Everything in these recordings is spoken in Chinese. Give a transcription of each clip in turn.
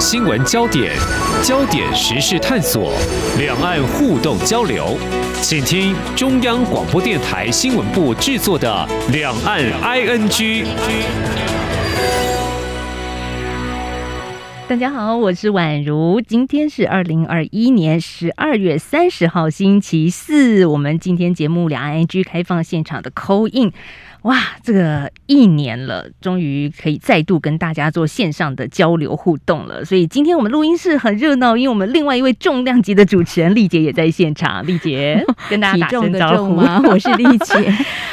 新闻焦点，焦点时事探索，两岸互动交流，请听中央广播电台新闻部制作的《两岸 ING》。大家好，我是宛如，今天是二零二一年十二月三十号，星期四。我们今天节目《两岸 ING》开放现场的 call in。哇，这个一年了，终于可以再度跟大家做线上的交流互动了。所以今天我们录音室很热闹，因为我们另外一位重量级的主持人丽姐也在现场。丽姐 跟大家打声招呼吗？我是丽姐。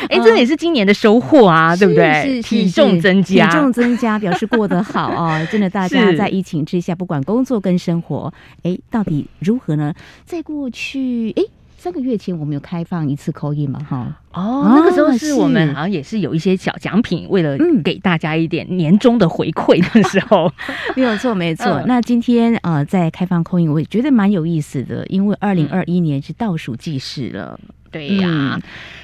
哎，这也是今年的收获啊，对不对？体重增加，体重增加表示过得好哦。真的，大家在疫情之下，不管工作跟生活，哎，到底如何呢？在过去，哎。三个月前我们有开放一次 call in 嘛？哈哦，那个时候是我们好像也是有一些小奖品，为了给大家一点年终的回馈的时候，没有错，没错。那今天呃，在开放 call in，我也觉得蛮有意思的，因为二零二一年是倒数计时了。对呀、啊，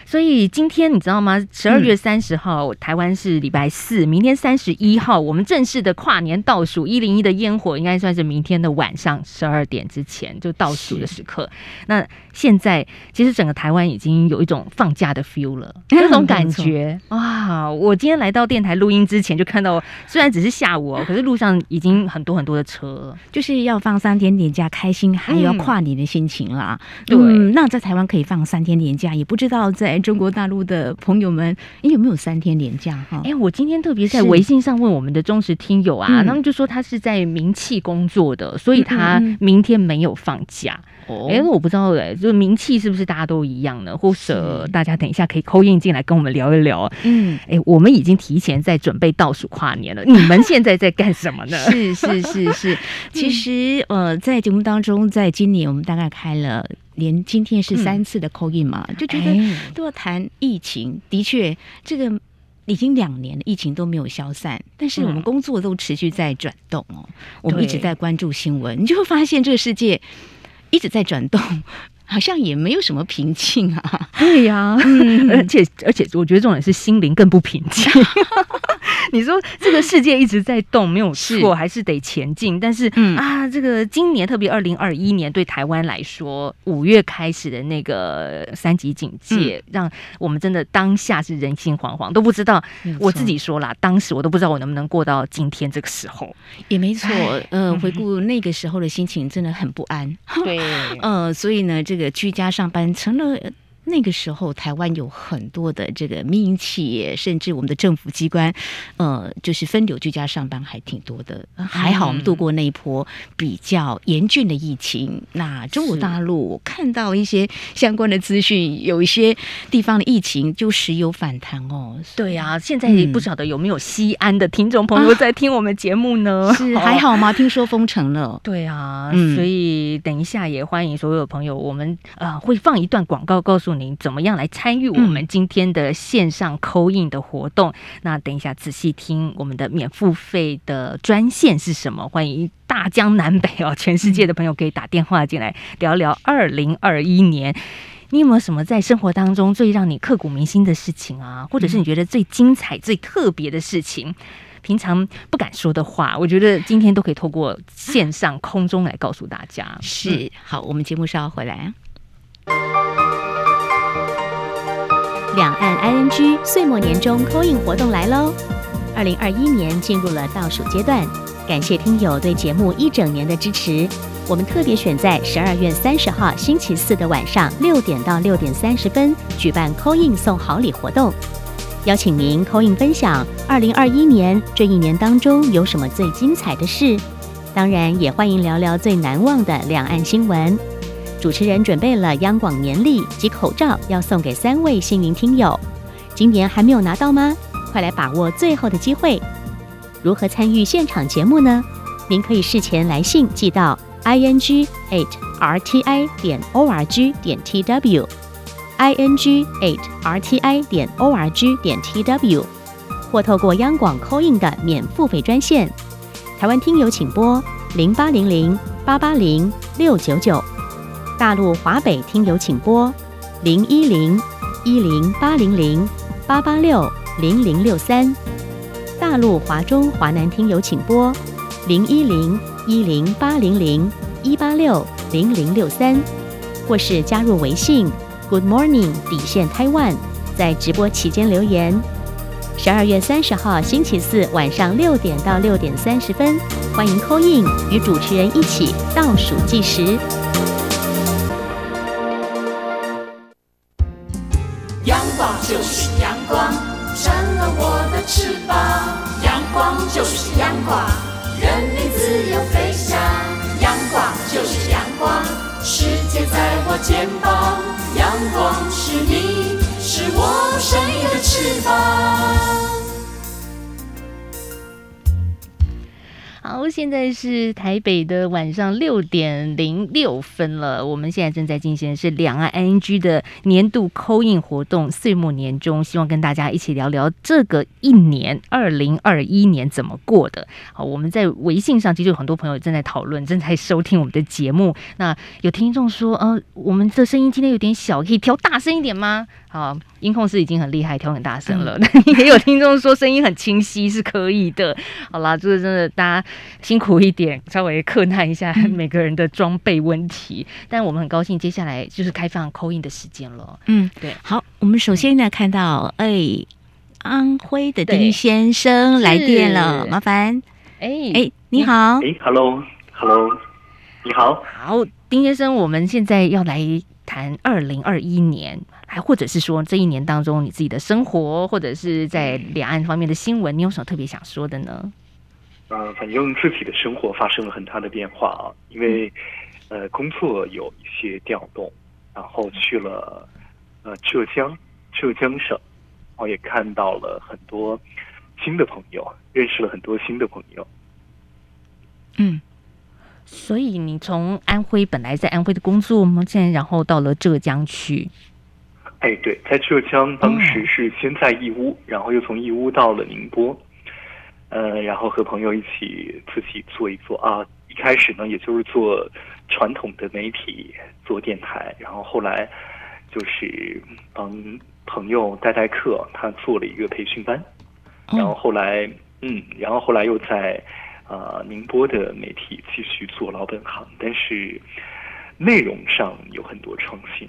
所以今天你知道吗？十二月三十号，嗯、台湾是礼拜四，明天三十一号，我们正式的跨年倒数一零一的烟火，应该算是明天的晚上十二点之前就倒数的时刻。那现在其实整个台湾已经有一种放假的 feel 了，那种感觉哇！我今天来到电台录音之前就看到，虽然只是下午哦，可是路上已经很多很多的车，就是要放三天年假，开心还要跨年的心情啦。对、嗯，那在台湾可以放三天年假，也不知道在中国大陆的朋友们，你有没有三天年假哈？哎，我今天特别在微信上问我们的忠实听友啊，他们、嗯、就说他是在名气工作的，所以他明天没有放假。哎、嗯，我不知道哎，就是名气是不是大家都一样呢？或者大家等一下可以 call in 进来跟我们聊一聊。嗯，哎，我们已经提前在准备倒数跨年了，你们现在在干什么呢？是是是是，其实呃，在节目当中，在今年我们大概开了。连今天是三次的 call in 嘛，嗯、就觉得都要谈疫情。哎、的确，这个已经两年了，疫情都没有消散，但是我们工作都持续在转动哦。嗯、我们一直在关注新闻，你就会发现这个世界一直在转动，好像也没有什么平静啊。对呀、啊，嗯、而且而且，我觉得重点是心灵更不平静。你说这个世界一直在动，没有错，还是得前进。但是、嗯、啊，这个今年特别二零二一年对台湾来说，五月开始的那个三级警戒，嗯、让我们真的当下是人心惶惶，都不知道。我自己说啦，当时我都不知道我能不能过到今天这个时候。也没错，呃，回顾那个时候的心情，真的很不安。对，呃，所以呢，这个居家上班成了。那个时候，台湾有很多的这个民营企业，甚至我们的政府机关，呃，就是分流居家上班还挺多的。还好我们度过那一波比较严峻的疫情。嗯、那中国大陆我看到一些相关的资讯，有一些地方的疫情就时有反弹哦。对啊，现在也不晓得有没有西安的听众朋友在听我们节目呢？啊、是 还好吗？听说封城了。对啊，所以等一下也欢迎所有朋友，我们呃会放一段广告，告诉。您怎么样来参与我们今天的线上 call in 的活动？嗯、那等一下仔细听我们的免付费的专线是什么？欢迎大江南北哦，全世界的朋友可以打电话进来聊聊二零二一年。你有没有什么在生活当中最让你刻骨铭心的事情啊？或者是你觉得最精彩、最特别的事情？平常不敢说的话，我觉得今天都可以透过线上空中来告诉大家。是，好，我们节目稍后回来。两岸 ING 岁末年终 call in 活动来喽！二零二一年进入了倒数阶段，感谢听友对节目一整年的支持。我们特别选在十二月三十号星期四的晚上六点到六点三十分举办 call in 送好礼活动，邀请您 call in 分享二零二一年这一年当中有什么最精彩的事，当然也欢迎聊聊最难忘的两岸新闻。主持人准备了央广年历及口罩，要送给三位幸运听友。今年还没有拿到吗？快来把握最后的机会！如何参与现场节目呢？您可以事前来信寄到 i n g eight r t i 点 o r g 点 t w i n g at r t i 点 o r g 点 t w，或透过央广 c a l i n 的免付费专线，台湾听友请拨零八零零八八零六九九。大陆华北听友请拨零一零一零八零零八八六零零六三，大陆华中华南听友请拨零一零一零八零零一八六零零六三，或是加入微信 Good Morning 底线 Taiwan，在直播期间留言。十二月三十号星期四晚上六点到六点三十分，欢迎 call in 与主持人一起倒数计时。肩膀。阳光是你，是我生命的翅膀。好，现在是台北的晚上六点零六分了。我们现在正在进行的是两岸 ING 的年度 call in 活动，岁末年终，希望跟大家一起聊聊这个一年二零二一年怎么过的。好，我们在微信上其实有很多朋友正在讨论，正在收听我们的节目。那有听众说，呃，我们的声音今天有点小，可以调大声一点吗？好，音控师已经很厉害，调很大声了。嗯、也有听众说声音很清晰，是可以的。好啦，就是真的大家辛苦一点，稍微克难一下每个人的装备问题。嗯、但我们很高兴，接下来就是开放 call in 的时间了。嗯，对。好，我们首先呢看到，哎、欸，安徽的丁先生来电了，麻烦。哎哎、欸，你好。哎，Hello，Hello，你好。好，丁先生，我们现在要来谈二零二一年。还或者是说，这一年当中你自己的生活，或者是在两岸方面的新闻，你有什么特别想说的呢？呃，反正自己的生活发生了很大的变化啊，因为呃工作有一些调动，然后去了呃浙江浙江省，然后也看到了很多新的朋友，认识了很多新的朋友。嗯，所以你从安徽本来在安徽的工作吗？现在然后到了浙江去。哎，对，在浙江，当时是先在义乌，然后又从义乌到了宁波，呃，然后和朋友一起自己做一做啊。一开始呢，也就是做传统的媒体，做电台，然后后来就是帮朋友代代课，他做了一个培训班，然后后来，嗯，然后后来又在啊、呃、宁波的媒体继续做老本行，但是内容上有很多创新。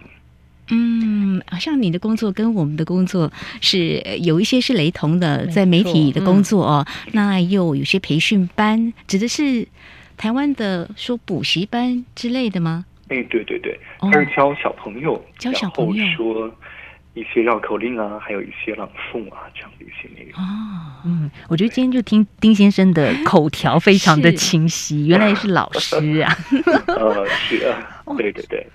嗯，好像你的工作跟我们的工作是有一些是雷同的，在媒体的工作哦，嗯、那又有些培训班，指的是台湾的说补习班之类的吗？哎，对对对，他是教小朋友，教小朋友。说一些绕口令啊，还有一些朗诵啊这样的一些内容。哦，嗯，我觉得今天就听丁先生的口条非常的清晰，原来是老师啊。呃，是啊，对对对。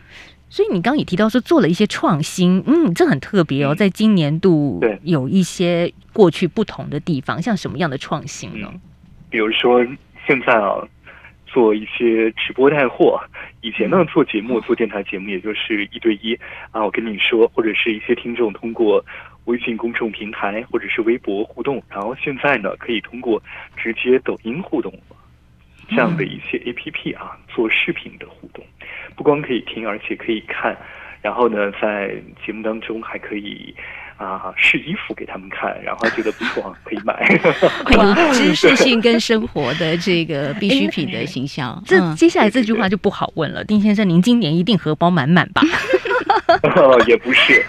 所以你刚刚也提到说做了一些创新，嗯，这很特别哦，在今年度有一些过去不同的地方，像什么样的创新呢？比如说现在啊，做一些直播带货，以前呢做节目做电台节目，也就是一对一啊，我跟你说，或者是一些听众通过微信公众平台或者是微博互动，然后现在呢可以通过直接抖音互动。这样的一些 APP 啊，做视频的互动，不光可以听，而且可以看。然后呢，在节目当中还可以啊试衣服给他们看，然后觉得不错，可以买。知识性跟生活的这个必需品的形象。这接下来这句话就不好问了，丁先生，您今年一定荷包满满吧？也不是，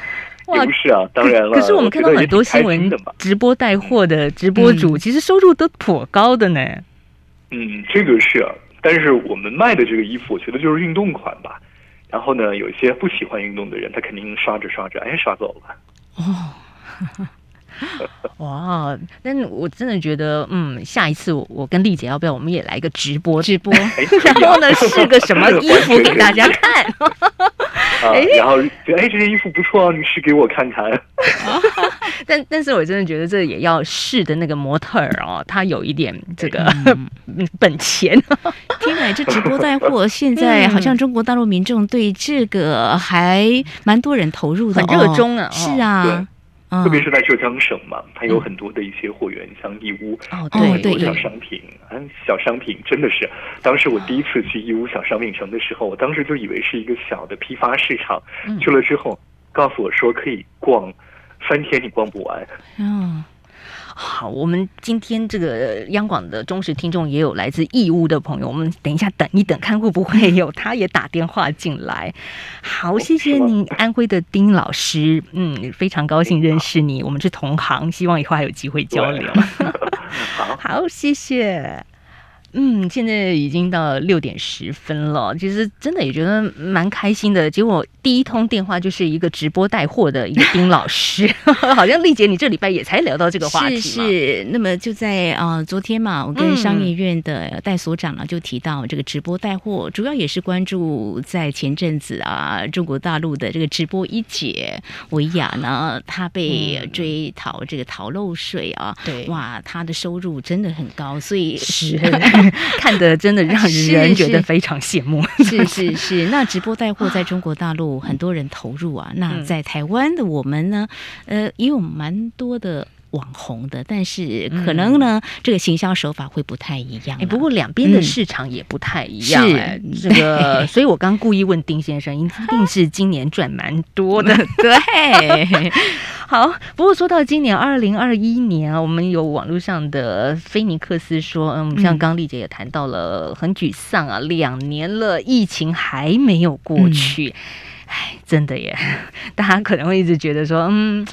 也不是啊，当然了。可是我们看到很多新闻，直播带货的直播主，其实收入都颇高的呢。嗯，这个是啊，但是我们卖的这个衣服，我觉得就是运动款吧。然后呢，有一些不喜欢运动的人，他肯定刷着刷着，哎，刷走了。哦，哇！但我真的觉得，嗯，下一次我我跟丽姐要不要，我们也来一个直播直播，然后呢，试个什么衣服给大家看。啊，然后觉得哎，这件衣服不错啊，你试给我看看。但但是我真的觉得这也要试的那个模特儿哦，他有一点这个、嗯、本钱。听来这直播带货现在好像中国大陆民众对这个还蛮多人投入的，很热衷啊。哦、是啊。特别是在浙江省嘛，它有很多的一些货源，嗯、像义乌，哦，对，很多小商品，嗯，小商品真的是，当时我第一次去义乌小商品城的时候，我当时就以为是一个小的批发市场，嗯、去了之后，告诉我说可以逛三天，你逛不完。嗯。好，我们今天这个央广的忠实听众也有来自义乌的朋友，我们等一下等一等，看会不会有他也打电话进来。好，谢谢您，安徽的丁老师，嗯，非常高兴认识你，我们是同行，希望以后还有机会交流。好，谢谢。嗯，现在已经到六点十分了，其实真的也觉得蛮开心的。结果第一通电话就是一个直播带货的一个丁老师，好像丽姐你这礼拜也才聊到这个话题。是是，那么就在啊、呃、昨天嘛，我跟商业院的戴所长呢就提到这个直播带货，主要也是关注在前阵子啊中国大陆的这个直播一姐维亚呢，她被追讨这个逃漏税啊，对，哇，她的收入真的很高，所以是。看得真的让人觉得非常羡慕，是是是。那直播带货在中国大陆很多人投入啊，那在台湾的我们呢，呃，也有蛮多的。网红的，但是可能呢，嗯、这个行销手法会不太一样。哎，不过两边的市场也不太一样。哎、嗯，这个，所以我刚故意问丁先生，一定是今年赚蛮多的。对，好。不过说到今年二零二一年啊，我们有网络上的菲尼克斯说，嗯，像刚丽姐也谈到了，很沮丧啊，两年了，疫情还没有过去。哎、嗯，真的耶，大家可能会一直觉得说，嗯。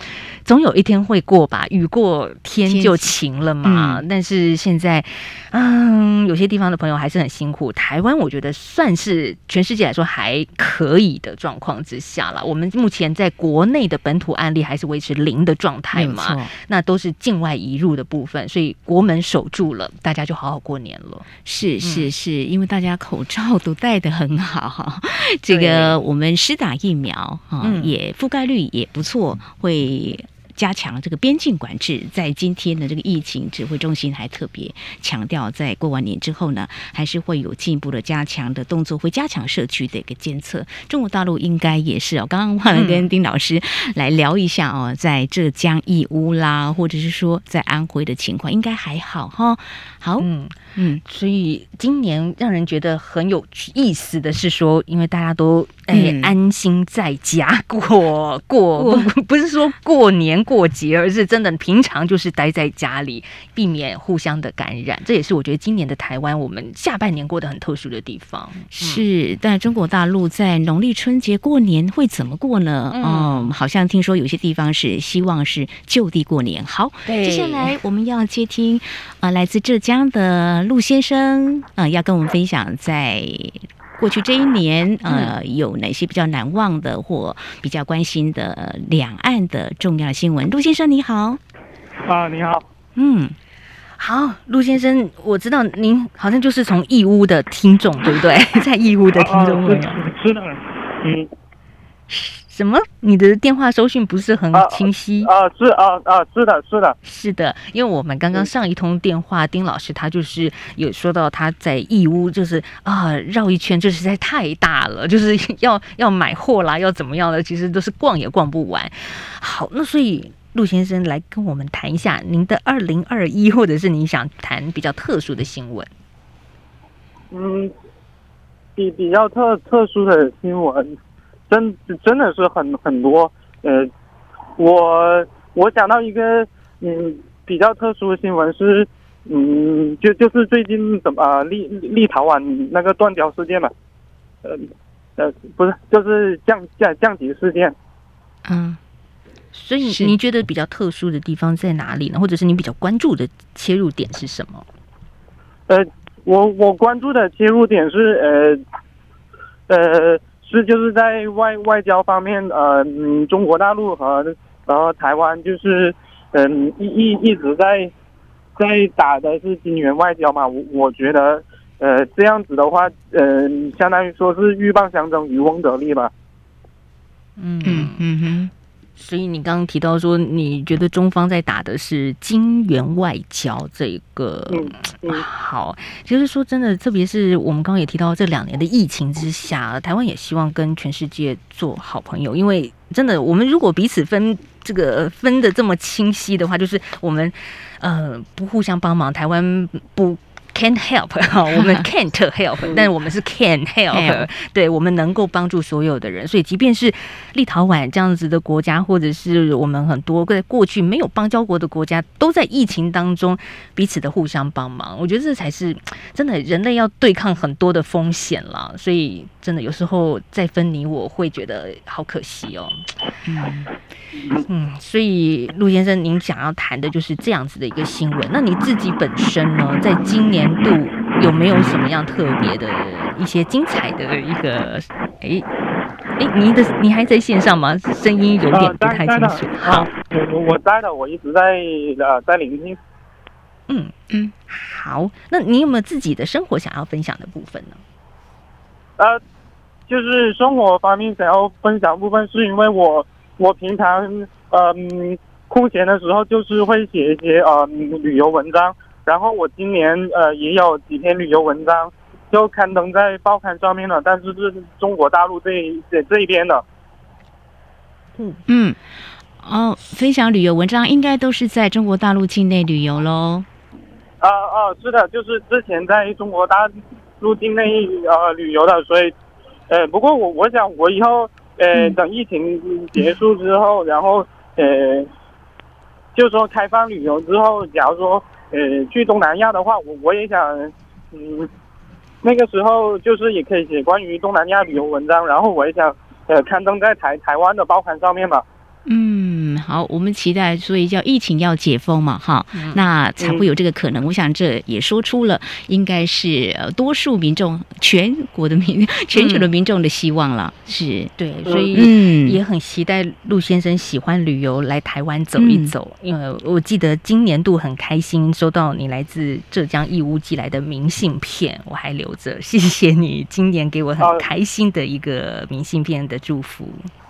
总有一天会过吧，雨过天就晴了嘛。嗯、但是现在，嗯，有些地方的朋友还是很辛苦。台湾我觉得算是全世界来说还可以的状况之下了。我们目前在国内的本土案例还是维持零的状态嘛，那都是境外移入的部分，所以国门守住了，大家就好好过年了。是是是，因为大家口罩都戴得很好，这个我们施打疫苗啊，也覆盖率也不错，会。加强这个边境管制，在今天的这个疫情指挥中心还特别强调，在过完年之后呢，还是会有进一步的加强的动作，会加强社区的一个监测。中国大陆应该也是哦，刚刚忘了跟丁老师来聊一下哦，在浙江义乌啦，或者是说在安徽的情况，应该还好哈。好，嗯嗯，所以今年让人觉得很有意思的是说，因为大家都哎安心在家过过，不 不是说过年。过节，而是真的平常就是待在家里，避免互相的感染。这也是我觉得今年的台湾，我们下半年过得很特殊的地方。是，但中国大陆在农历春节过年会怎么过呢？嗯，嗯，好像听说有些地方是希望是就地过年。好，接下来我们要接听啊、呃，来自浙江的陆先生啊、呃，要跟我们分享在。过去这一年，呃，有哪些比较难忘的或比较关心的两岸的重要新闻？陆先生你好，啊，你好，嗯，好，陆先生，我知道您好像就是从义乌的听众，对不对？在义乌的听众会是的，嗯。什么？你的电话收讯不是很清晰？啊，啊，是啊啊，是的，是的，是的。因为我们刚刚上一通电话，丁老师他就是有说到他在义乌，就是啊绕一圈，这实在太大了，就是要 要买货啦，要怎么样的，其实都是逛也逛不完。好，那所以陆先生来跟我们谈一下您的二零二一，或者是你想谈比较特殊的新闻。嗯，比比较特特殊的新闻。真真的是很很多，呃，我我想到一个嗯比较特殊的新闻是，嗯就就是最近怎么啊立立陶宛那个断交事件嘛，呃呃不是就是降降降级事件，嗯，所以你觉得比较特殊的地方在哪里呢？或者是你比较关注的切入点是什么？呃，我我关注的切入点是呃呃。是，就是在外外交方面，呃，中国大陆和然后台湾就是，嗯，一一一直在在打的是金元外交嘛。我我觉得，呃，这样子的话，嗯、呃，相当于说是鹬蚌相争，渔翁得利吧。嗯嗯嗯哼。所以你刚刚提到说，你觉得中方在打的是金元外交这个，嗯嗯、好，其实说真的，特别是我们刚刚也提到这两年的疫情之下，台湾也希望跟全世界做好朋友，因为真的，我们如果彼此分这个分的这么清晰的话，就是我们呃不互相帮忙，台湾不。Can't help 哈，我们 can't help，但是我们是 can help，对，我们能够帮助所有的人。所以，即便是立陶宛这样子的国家，或者是我们很多在过去没有邦交国的国家，都在疫情当中彼此的互相帮忙。我觉得这才是真的，人类要对抗很多的风险了。所以，真的有时候再分你我会觉得好可惜哦。嗯嗯，所以陆先生，您想要谈的就是这样子的一个新闻。那你自己本身呢，在今年度有没有什么样特别的一些精彩的一个？哎哎，你的你还在线上吗？声音有点不太清楚。呃、好，我我在的，我一直在呃在聆听。嗯嗯，好，那你有没有自己的生活想要分享的部分呢？呃，就是生活方面想要分享部分，是因为我我平常嗯空闲的时候就是会写一些呃旅游文章。然后我今年呃也有几篇旅游文章，就刊登在报刊上面了，但是是中国大陆这这这一边的。嗯嗯，哦，分享旅游文章应该都是在中国大陆境内旅游喽。啊啊，是的，就是之前在中国大陆境内呃旅游的，所以呃不过我我想我以后呃等疫情结束之后，然后呃就说开放旅游之后，假如说。呃，去东南亚的话，我我也想，嗯，那个时候就是也可以写关于东南亚旅游文章，然后我也想，呃，刊登在台台湾的报刊上面嘛。嗯，好，我们期待，所以叫疫情要解封嘛，哈，嗯、那才会有这个可能。嗯、我想这也说出了，应该是多数民众、全国的民、全球的民众的希望了。嗯、是对，所以嗯，也很期待陆先生喜欢旅游，来台湾走一走。嗯、因为我记得今年度很开心收到你来自浙江义乌寄来的明信片，我还留着，谢谢你今年给我很开心的一个明信片的祝福。啊、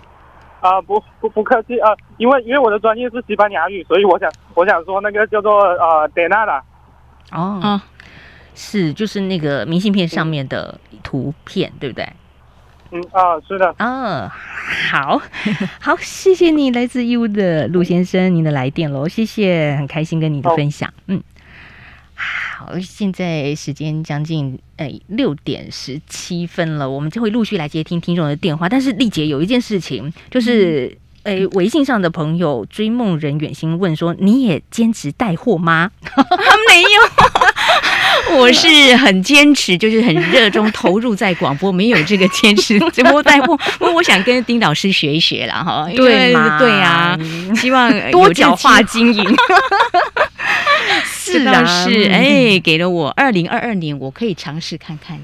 呃，不不不客气啊、呃，因为因为我的专业是西班牙语，所以我想我想说那个叫做呃 de nada。哦，哦是就是那个明信片上面的图片，嗯、对不对？嗯啊、呃，是的。嗯，好，好，谢谢你来自义乌的陆先生，您的来电喽，谢谢，很开心跟你的分享，哦、嗯。好，现在时间将近诶六点十七分了，我们就会陆续来接听听众的电话。但是丽姐有一件事情，就是诶、嗯、微信上的朋友追梦人远心问说：“你也兼职带货吗？” 没有，我是很坚持，就是很热衷投入在广播，没有这个坚持直播带货。不过我想跟丁老师学一学了哈，对？对啊，希望多角化经营。是啊，是哎，给了我二零二二年，我可以尝试看看。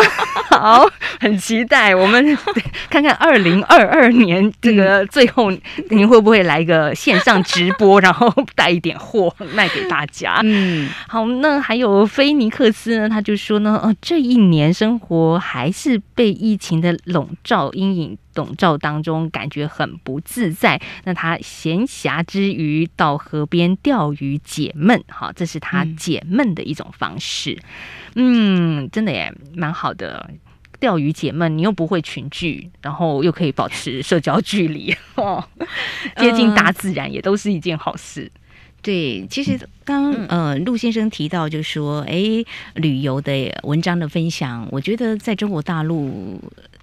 好，很期待，我们 看看二零二二年这个最后，您会不会来个线上直播，然后带一点货卖给大家？嗯，好，那还有菲尼克斯呢？他就说呢，呃，这一年生活还是被疫情的笼罩阴影。笼罩当中感觉很不自在，那他闲暇之余到河边钓鱼解闷，哈，这是他解闷的一种方式。嗯，嗯，真的也蛮好的，钓鱼解闷，你又不会群聚，然后又可以保持社交距离，哦，接近大自然也都是一件好事。呃、对，其实刚呃陆先生提到，就是说，哎，旅游的文章的分享，我觉得在中国大陆。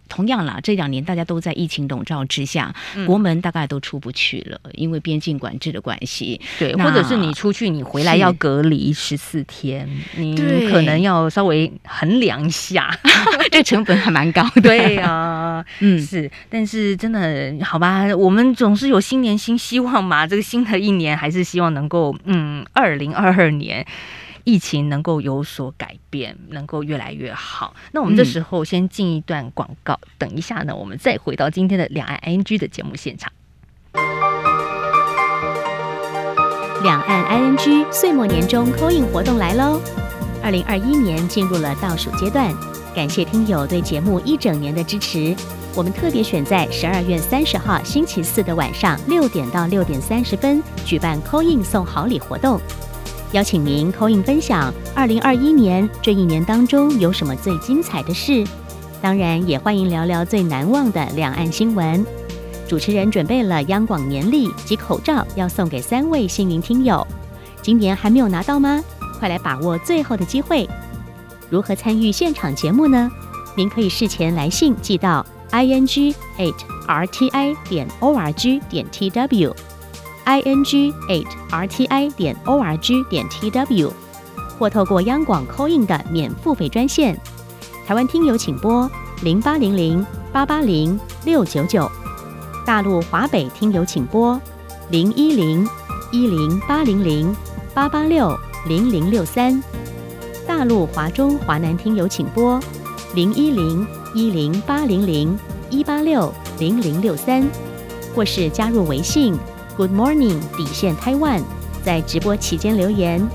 同样啦，这两年大家都在疫情笼罩之下，嗯、国门大概都出不去了，因为边境管制的关系。对，或者是你出去，你回来要隔离十四天，你可能要稍微衡量一下，这成本还蛮高的。对呀、啊，嗯，是，但是真的好吧，我们总是有新年新希望嘛。这个新的一年，还是希望能够，嗯，二零二二年。疫情能够有所改变，能够越来越好。那我们这时候先进一段广告，嗯、等一下呢，我们再回到今天的两岸 ING 的节目现场。两岸 ING 岁末年终 call in 活动来喽！二零二一年进入了倒数阶段，感谢听友对节目一整年的支持。我们特别选在十二月三十号星期四的晚上六点到六点三十分举办 call in 送好礼活动。邀请您口印分享二零二一年这一年当中有什么最精彩的事，当然也欢迎聊聊最难忘的两岸新闻。主持人准备了央广年历及口罩要送给三位幸运听友，今年还没有拿到吗？快来把握最后的机会！如何参与现场节目呢？您可以事前来信寄到 i n g eight r t i 点 o r g 点 t w i n g eight r t i 点 o r g 点 t w，或透过央广 call in 的免付费专线，台湾听友请拨零八零零八八零六九九，大陆华北听友请拨零一零一零八零零八八六零零六三，大陆华中华南听友请拨零一零一零八零零一八六零零六三，或是加入微信 Good Morning 底线 Taiwan，在直播期间留言。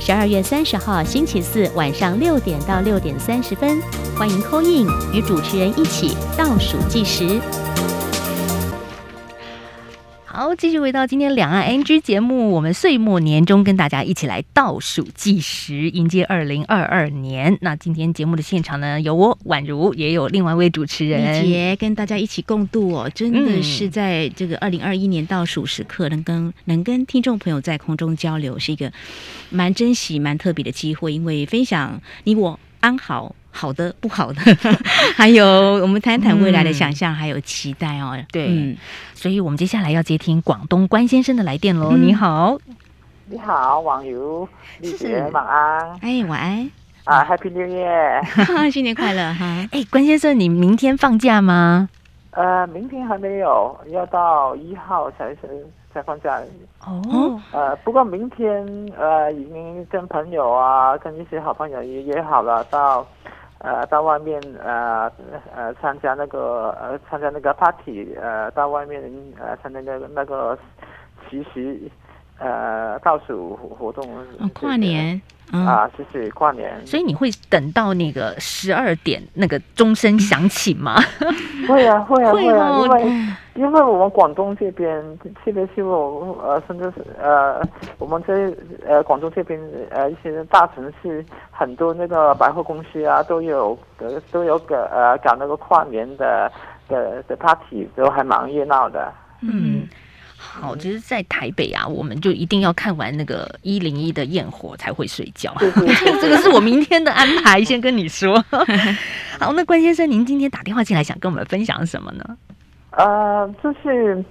十二月三十号星期四晚上六点到六点三十分，欢迎 c a in 与主持人一起倒数计时。好，继续回到今天两岸 ING 节目，我们岁末年终跟大家一起来倒数计时，迎接二零二二年。那今天节目的现场呢，有我宛如，也有另外一位主持人李杰，跟大家一起共度哦，真的是在这个二零二一年倒数时刻，能跟能跟听众朋友在空中交流，是一个蛮珍惜、蛮特别的机会，因为分享你我安好。好的，不好的，还有我们谈谈未来的想象，还有期待哦。对，嗯，所以我们接下来要接听广东关先生的来电喽。你好，你好，网友，谢谢，晚安。哎，晚安。啊，Happy New Year，新年快乐哈。哎，关先生，你明天放假吗？呃，明天还没有，要到一号才是。才放假哦，呃，不过明天呃已经跟朋友啊，跟一些好朋友也约好了到，呃，到外面呃呃参加那个呃参加那个 party，呃到外面呃参加那个那个其实呃倒数活动，哦，跨年。嗯、啊，谢谢跨年。所以你会等到那个十二点那个钟声响起吗？会啊，会啊，会啊，因为因为我们广东这边，特别是我呃，甚至是呃，我们这呃广东这边呃一些大城市，很多那个百货公司啊，都有都有个呃搞那个跨年的的的 party，都还蛮热闹的。嗯。好，其实，在台北啊，我们就一定要看完那个一零一的焰火才会睡觉。这个是我明天的安排，先跟你说。好，那关先生，您今天打电话进来，想跟我们分享什么呢？呃，就是，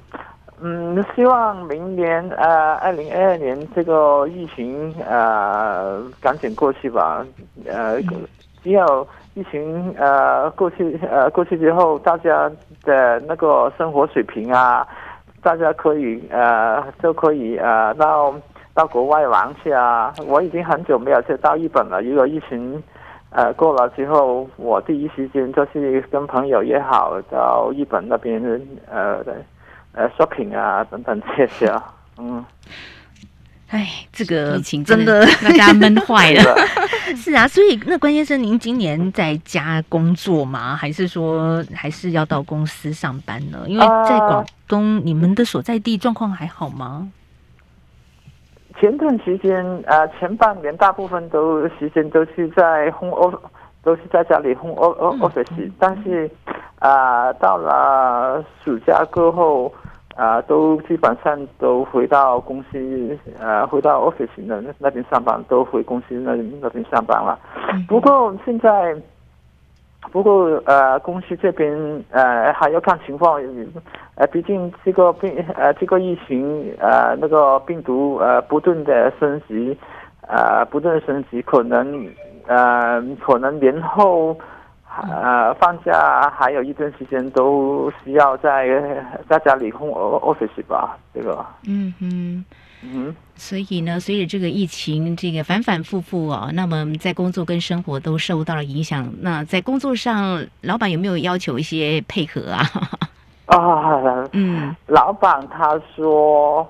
嗯，希望明年呃，二零二二年这个疫情呃赶紧过去吧。呃，只有疫情呃过去呃过去之后，大家的那个生活水平啊。大家可以呃都可以呃到到国外玩去啊！我已经很久没有去到日本了。如果疫情呃过了之后，我第一时间就是跟朋友约好到日本那边呃呃 shopping 啊等等这些啊。嗯，哎，这个疫情真的大家闷坏了。是啊，所以那关先生，您今年在家工作吗？还是说还是要到公司上班呢？因为在广东，你们的所在地状况还好吗？前段时间，呃，前半年大部分都时间都是在 home office，都是在家里 home office，嗯，但是啊，呃，到了暑假过后。啊、呃，都基本上都回到公司，呃，回到 office 那那边上班，都回公司那那边上班了。不过现在，不过呃，公司这边呃还要看情况，呃，毕竟这个病呃这个疫情呃那个病毒呃不断的升级，呃不断的升级，可能呃可能年后。呃，放假还有一段时间都需要在在家里 home office 吧，这个。嗯哼，嗯，所以呢，随着这个疫情这个反反复复哦，那么在工作跟生活都受到了影响。那在工作上，老板有没有要求一些配合啊？啊，嗯，老板他说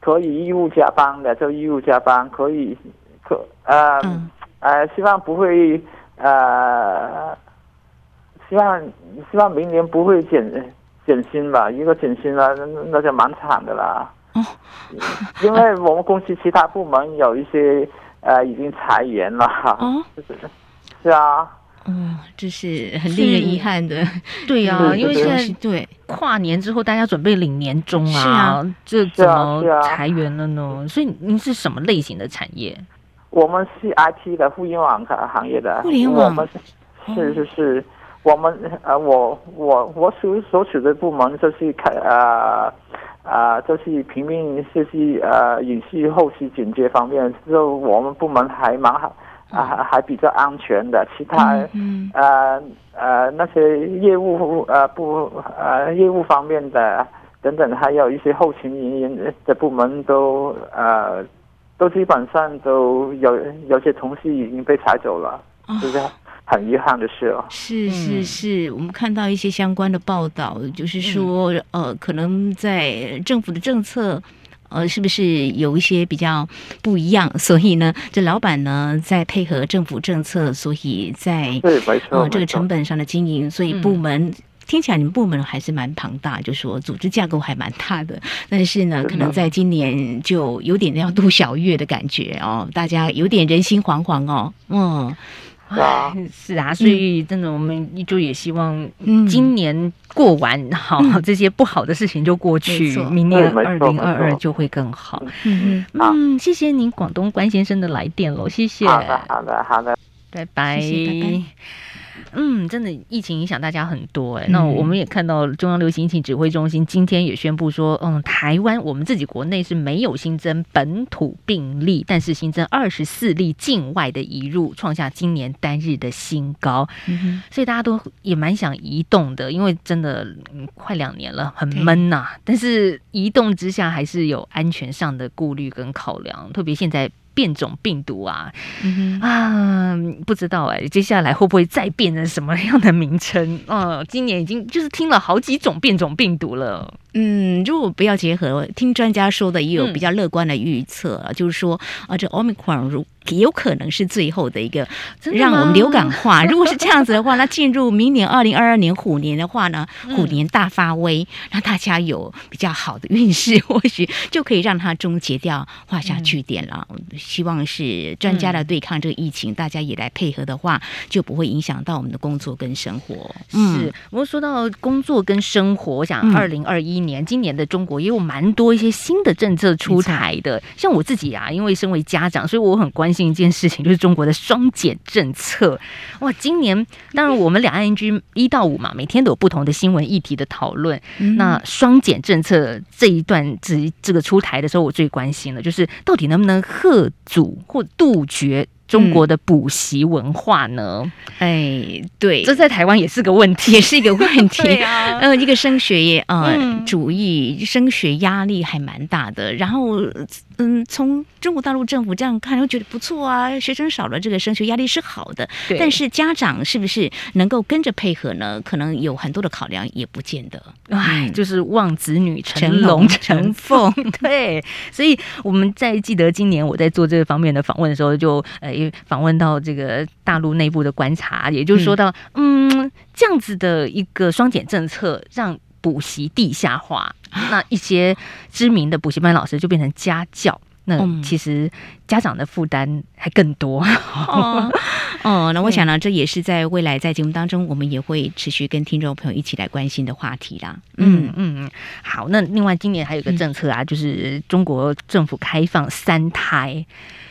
可以义务加班的就义务加班，可以可呃、嗯、呃，希望不会呃。希望希望明年不会减减薪吧，如果减薪了，那那就蛮惨的啦。哦，因为我们公司其他部门有一些呃已经裁员了。哦，是 是啊。嗯，这是很令人遗憾的。对啊，因为现在对跨年之后大家准备领年终啊，这怎么裁员了呢？所以您是什么类型的产业？我们是 IT 的互联网行业的，互联网我们是是是，我们呃，我我我所所处的部门就是开啊啊，就是平面设计呃影视后期剪接方面，就我们部门还蛮好啊、呃，还比较安全的。其他、嗯、呃呃那些业务呃不呃业务方面的等等，还有一些后勤人员的部门都呃。都基本上都有有些同事已经被裁走了，是不是很遗憾的事哦。是是是，我们看到一些相关的报道，就是说，嗯、呃，可能在政府的政策，呃，是不是有一些比较不一样？所以呢，这老板呢在配合政府政策，所以在呃，这个成本上的经营，所以部门。嗯听起来你们部门还是蛮庞大，就说组织架构还蛮大的，但是呢，可能在今年就有点要度小月的感觉哦，大家有点人心惶惶哦。嗯，啊，是啊，所以真的我们就也希望今年过完好、嗯、这些不好的事情就过去，嗯、明年二零二二就会更好。嗯。嗯。嗯，谢谢您广东关先生的来电喽，谢谢。好的好的好的，拜拜。谢谢拜拜嗯，真的，疫情影响大家很多哎、欸。嗯、那我们也看到中央流行疫情指挥中心今天也宣布说，嗯，台湾我们自己国内是没有新增本土病例，但是新增二十四例境外的移入，创下今年单日的新高。嗯、所以大家都也蛮想移动的，因为真的、嗯、快两年了，很闷呐、啊。但是移动之下还是有安全上的顾虑跟考量，特别现在。变种病毒啊，嗯、哼啊，不知道哎、欸，接下来会不会再变成什么样的名称？哦，今年已经就是听了好几种变种病毒了。嗯，如果不要结合，听专家说的也有比较乐观的预测，嗯、就是说啊，这 Omicron 如有可能是最后的一个让我们流感化。如果是这样子的话，那进入明年二零二二年虎年的话呢，虎年大发威，让大家有比较好的运势，或许就可以让它终结掉，画下句点了。嗯、希望是专家来对抗这个疫情，嗯、大家也来配合的话，就不会影响到我们的工作跟生活。嗯、是，我们说到工作跟生活，我想二零二一年、嗯、今年的中国也有蛮多一些新的政策出台的，像我自己啊，因为身为家长，所以我很关心。一件事情就是中国的双减政策哇！今年当然我们两岸 ING 一到五嘛，每天都有不同的新闻议题的讨论。嗯、那双减政策这一段这这个出台的时候，我最关心的就是到底能不能吓阻或杜绝。中国的补习文化呢？哎，对，这在台湾也是个问题，也是一个问题。对啊，呃，一个升学业呃、嗯、主义，升学压力还蛮大的。然后，嗯，从中国大陆政府这样看，又觉得不错啊，学生少了，这个升学压力是好的。对但是家长是不是能够跟着配合呢？可能有很多的考量，也不见得。哎，嗯、就是望子女成龙成凤。对，所以我们在记得今年我在做这个方面的访问的时候，就呃。访问到这个大陆内部的观察，也就是说到，嗯，嗯，这样子的一个双减政策，让补习地下化，那一些知名的补习班老师就变成家教，那其实家长的负担还更多。哦，哦，那我想呢，这也是在未来在节目当中，我们也会持续跟听众朋友一起来关心的话题啦。嗯嗯嗯，好，那另外今年还有一个政策啊，就是中国政府开放三胎。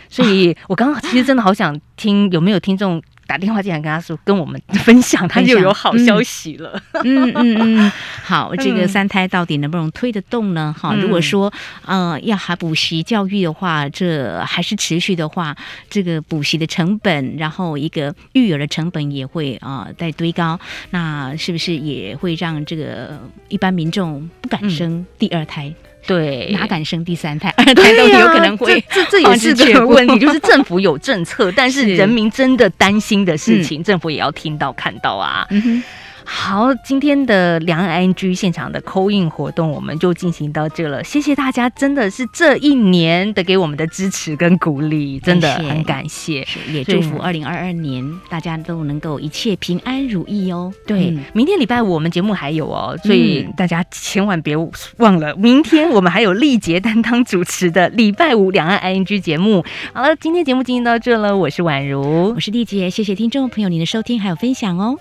所以，我刚刚其实真的好想听，有没有听众打电话进来跟他说，跟我们分享，他就有好消息了。嗯。嗯嗯，好，这个三胎到底能不能推得动呢？哈，如果说呃要还补习教育的话，这还是持续的话，这个补习的成本，然后一个育儿的成本也会啊在堆高，那是不是也会让这个一般民众不敢生第二胎？对，哪敢生第三胎？二胎都有可能会，这这也是个问题。就是政府有政策，但是人民真的担心的事情，政府也要听到看到啊。嗯哼。好，今天的两岸 ING 现场的 call in 活动，我们就进行到这了。谢谢大家，真的是这一年的给我们的支持跟鼓励，真的很感谢。也祝福二零二二年大家都能够一切平安如意哦。对，嗯、明天礼拜五我们节目还有哦，所以大家千万别忘了，明天我们还有丽杰担当主持的礼拜五两岸 ING 节目。好了，今天节目进行到这了，我是宛如，我是丽杰，谢谢听众朋友您的收听还有分享哦。